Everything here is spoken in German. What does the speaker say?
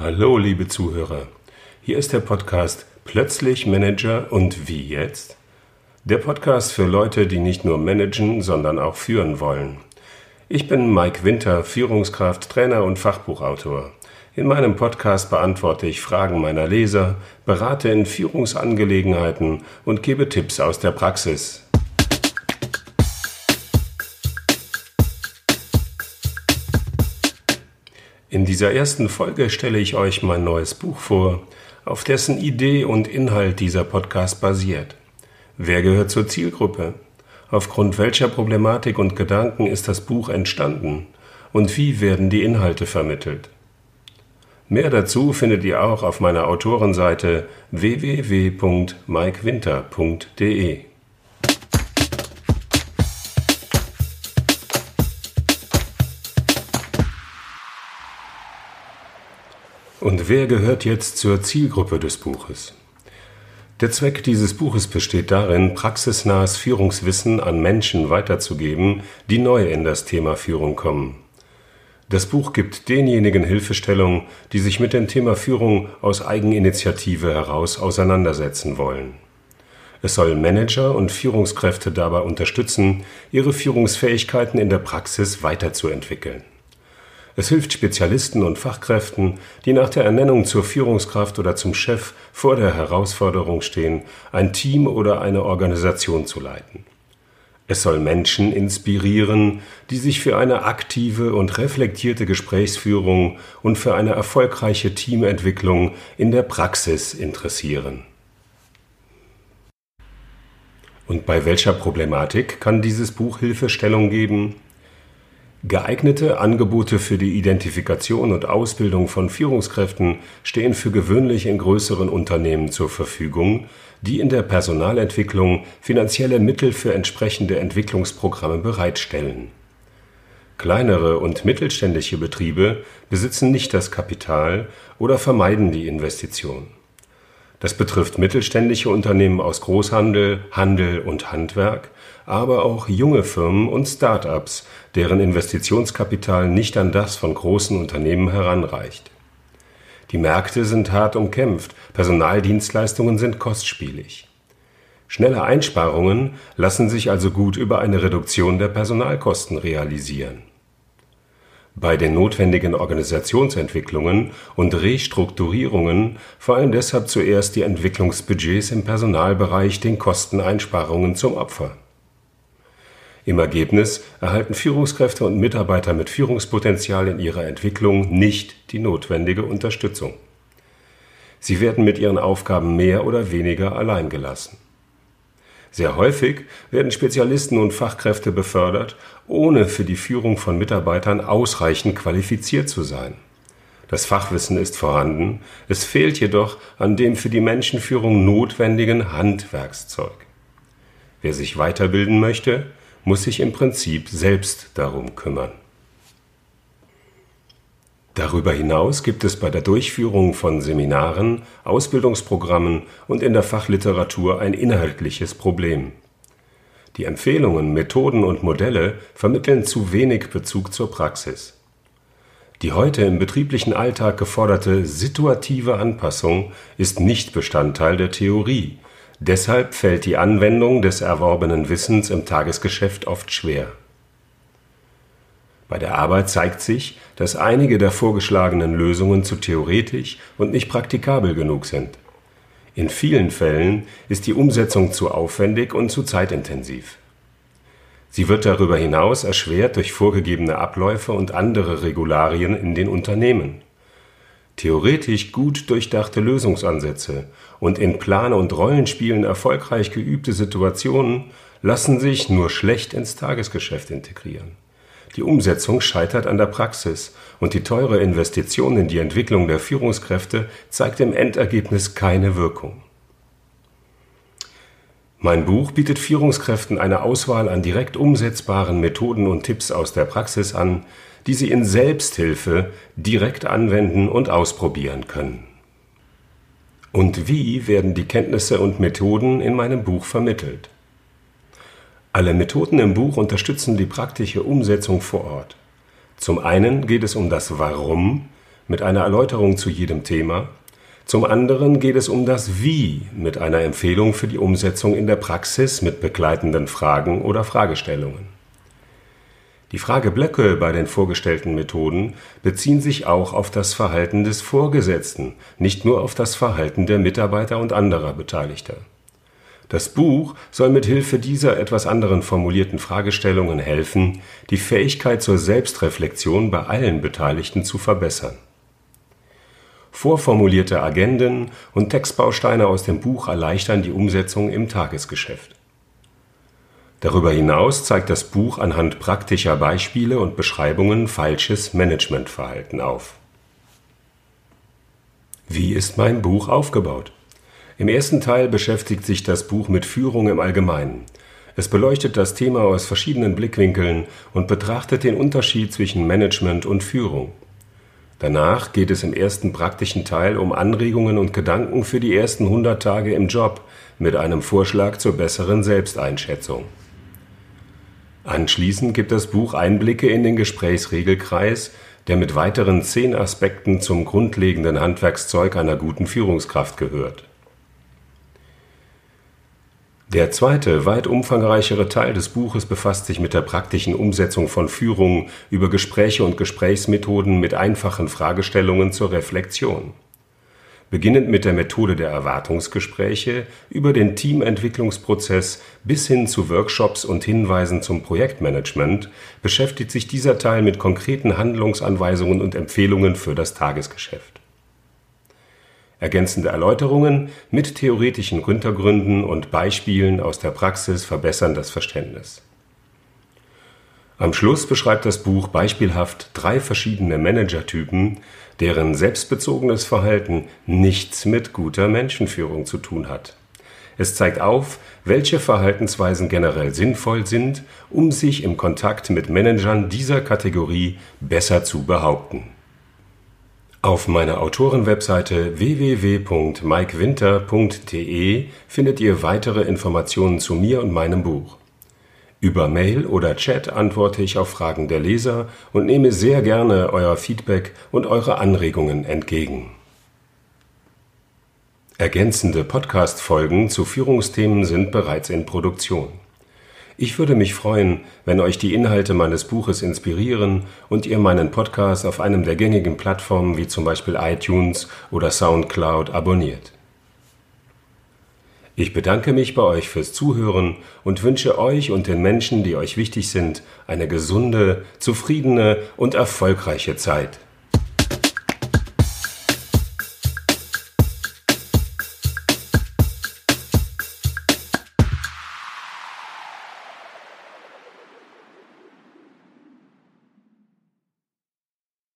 Hallo, liebe Zuhörer. Hier ist der Podcast Plötzlich Manager und wie jetzt? Der Podcast für Leute, die nicht nur managen, sondern auch führen wollen. Ich bin Mike Winter, Führungskraft, Trainer und Fachbuchautor. In meinem Podcast beantworte ich Fragen meiner Leser, berate in Führungsangelegenheiten und gebe Tipps aus der Praxis. In dieser ersten Folge stelle ich euch mein neues Buch vor, auf dessen Idee und Inhalt dieser Podcast basiert. Wer gehört zur Zielgruppe? Aufgrund welcher Problematik und Gedanken ist das Buch entstanden? Und wie werden die Inhalte vermittelt? Mehr dazu findet ihr auch auf meiner Autorenseite www.mikewinter.de. Und wer gehört jetzt zur Zielgruppe des Buches? Der Zweck dieses Buches besteht darin, praxisnahes Führungswissen an Menschen weiterzugeben, die neu in das Thema Führung kommen. Das Buch gibt denjenigen Hilfestellung, die sich mit dem Thema Führung aus Eigeninitiative heraus auseinandersetzen wollen. Es soll Manager und Führungskräfte dabei unterstützen, ihre Führungsfähigkeiten in der Praxis weiterzuentwickeln. Es hilft Spezialisten und Fachkräften, die nach der Ernennung zur Führungskraft oder zum Chef vor der Herausforderung stehen, ein Team oder eine Organisation zu leiten. Es soll Menschen inspirieren, die sich für eine aktive und reflektierte Gesprächsführung und für eine erfolgreiche Teamentwicklung in der Praxis interessieren. Und bei welcher Problematik kann dieses Buch Hilfestellung geben? Geeignete Angebote für die Identifikation und Ausbildung von Führungskräften stehen für gewöhnlich in größeren Unternehmen zur Verfügung, die in der Personalentwicklung finanzielle Mittel für entsprechende Entwicklungsprogramme bereitstellen. Kleinere und mittelständische Betriebe besitzen nicht das Kapital oder vermeiden die Investition. Das betrifft mittelständische Unternehmen aus Großhandel, Handel und Handwerk, aber auch junge Firmen und Start-ups, deren Investitionskapital nicht an das von großen Unternehmen heranreicht. Die Märkte sind hart umkämpft, Personaldienstleistungen sind kostspielig. Schnelle Einsparungen lassen sich also gut über eine Reduktion der Personalkosten realisieren. Bei den notwendigen Organisationsentwicklungen und Restrukturierungen fallen deshalb zuerst die Entwicklungsbudgets im Personalbereich den Kosteneinsparungen zum Opfer. Im Ergebnis erhalten Führungskräfte und Mitarbeiter mit Führungspotenzial in ihrer Entwicklung nicht die notwendige Unterstützung. Sie werden mit ihren Aufgaben mehr oder weniger allein gelassen. Sehr häufig werden Spezialisten und Fachkräfte befördert, ohne für die Führung von Mitarbeitern ausreichend qualifiziert zu sein. Das Fachwissen ist vorhanden, es fehlt jedoch an dem für die Menschenführung notwendigen Handwerkszeug. Wer sich weiterbilden möchte, muss sich im Prinzip selbst darum kümmern. Darüber hinaus gibt es bei der Durchführung von Seminaren, Ausbildungsprogrammen und in der Fachliteratur ein inhaltliches Problem. Die Empfehlungen, Methoden und Modelle vermitteln zu wenig Bezug zur Praxis. Die heute im betrieblichen Alltag geforderte situative Anpassung ist nicht Bestandteil der Theorie. Deshalb fällt die Anwendung des erworbenen Wissens im Tagesgeschäft oft schwer. Bei der Arbeit zeigt sich, dass einige der vorgeschlagenen Lösungen zu theoretisch und nicht praktikabel genug sind. In vielen Fällen ist die Umsetzung zu aufwendig und zu zeitintensiv. Sie wird darüber hinaus erschwert durch vorgegebene Abläufe und andere Regularien in den Unternehmen. Theoretisch gut durchdachte Lösungsansätze und in Plan- und Rollenspielen erfolgreich geübte Situationen lassen sich nur schlecht ins Tagesgeschäft integrieren. Die Umsetzung scheitert an der Praxis und die teure Investition in die Entwicklung der Führungskräfte zeigt im Endergebnis keine Wirkung. Mein Buch bietet Führungskräften eine Auswahl an direkt umsetzbaren Methoden und Tipps aus der Praxis an, die sie in Selbsthilfe direkt anwenden und ausprobieren können. Und wie werden die Kenntnisse und Methoden in meinem Buch vermittelt? Alle Methoden im Buch unterstützen die praktische Umsetzung vor Ort. Zum einen geht es um das Warum, mit einer Erläuterung zu jedem Thema. Zum anderen geht es um das Wie mit einer Empfehlung für die Umsetzung in der Praxis mit begleitenden Fragen oder Fragestellungen. Die Frageblöcke bei den vorgestellten Methoden beziehen sich auch auf das Verhalten des Vorgesetzten, nicht nur auf das Verhalten der Mitarbeiter und anderer Beteiligter. Das Buch soll mit Hilfe dieser etwas anderen formulierten Fragestellungen helfen, die Fähigkeit zur Selbstreflexion bei allen Beteiligten zu verbessern. Vorformulierte Agenden und Textbausteine aus dem Buch erleichtern die Umsetzung im Tagesgeschäft. Darüber hinaus zeigt das Buch anhand praktischer Beispiele und Beschreibungen falsches Managementverhalten auf. Wie ist mein Buch aufgebaut? Im ersten Teil beschäftigt sich das Buch mit Führung im Allgemeinen. Es beleuchtet das Thema aus verschiedenen Blickwinkeln und betrachtet den Unterschied zwischen Management und Führung. Danach geht es im ersten praktischen Teil um Anregungen und Gedanken für die ersten 100 Tage im Job mit einem Vorschlag zur besseren Selbsteinschätzung. Anschließend gibt das Buch Einblicke in den Gesprächsregelkreis, der mit weiteren zehn Aspekten zum grundlegenden Handwerkszeug einer guten Führungskraft gehört. Der zweite, weit umfangreichere Teil des Buches befasst sich mit der praktischen Umsetzung von Führung über Gespräche und Gesprächsmethoden mit einfachen Fragestellungen zur Reflexion. Beginnend mit der Methode der Erwartungsgespräche über den Teamentwicklungsprozess bis hin zu Workshops und Hinweisen zum Projektmanagement beschäftigt sich dieser Teil mit konkreten Handlungsanweisungen und Empfehlungen für das Tagesgeschäft. Ergänzende Erläuterungen mit theoretischen Hintergründen und Beispielen aus der Praxis verbessern das Verständnis. Am Schluss beschreibt das Buch beispielhaft drei verschiedene Managertypen, deren selbstbezogenes Verhalten nichts mit guter Menschenführung zu tun hat. Es zeigt auf, welche Verhaltensweisen generell sinnvoll sind, um sich im Kontakt mit Managern dieser Kategorie besser zu behaupten. Auf meiner Autorenwebseite www.mikewinter.de findet ihr weitere Informationen zu mir und meinem Buch. Über Mail oder Chat antworte ich auf Fragen der Leser und nehme sehr gerne euer Feedback und eure Anregungen entgegen. Ergänzende Podcast-Folgen zu Führungsthemen sind bereits in Produktion. Ich würde mich freuen, wenn euch die Inhalte meines Buches inspirieren und ihr meinen Podcast auf einem der gängigen Plattformen wie zum Beispiel iTunes oder SoundCloud abonniert. Ich bedanke mich bei euch fürs Zuhören und wünsche euch und den Menschen, die euch wichtig sind, eine gesunde, zufriedene und erfolgreiche Zeit.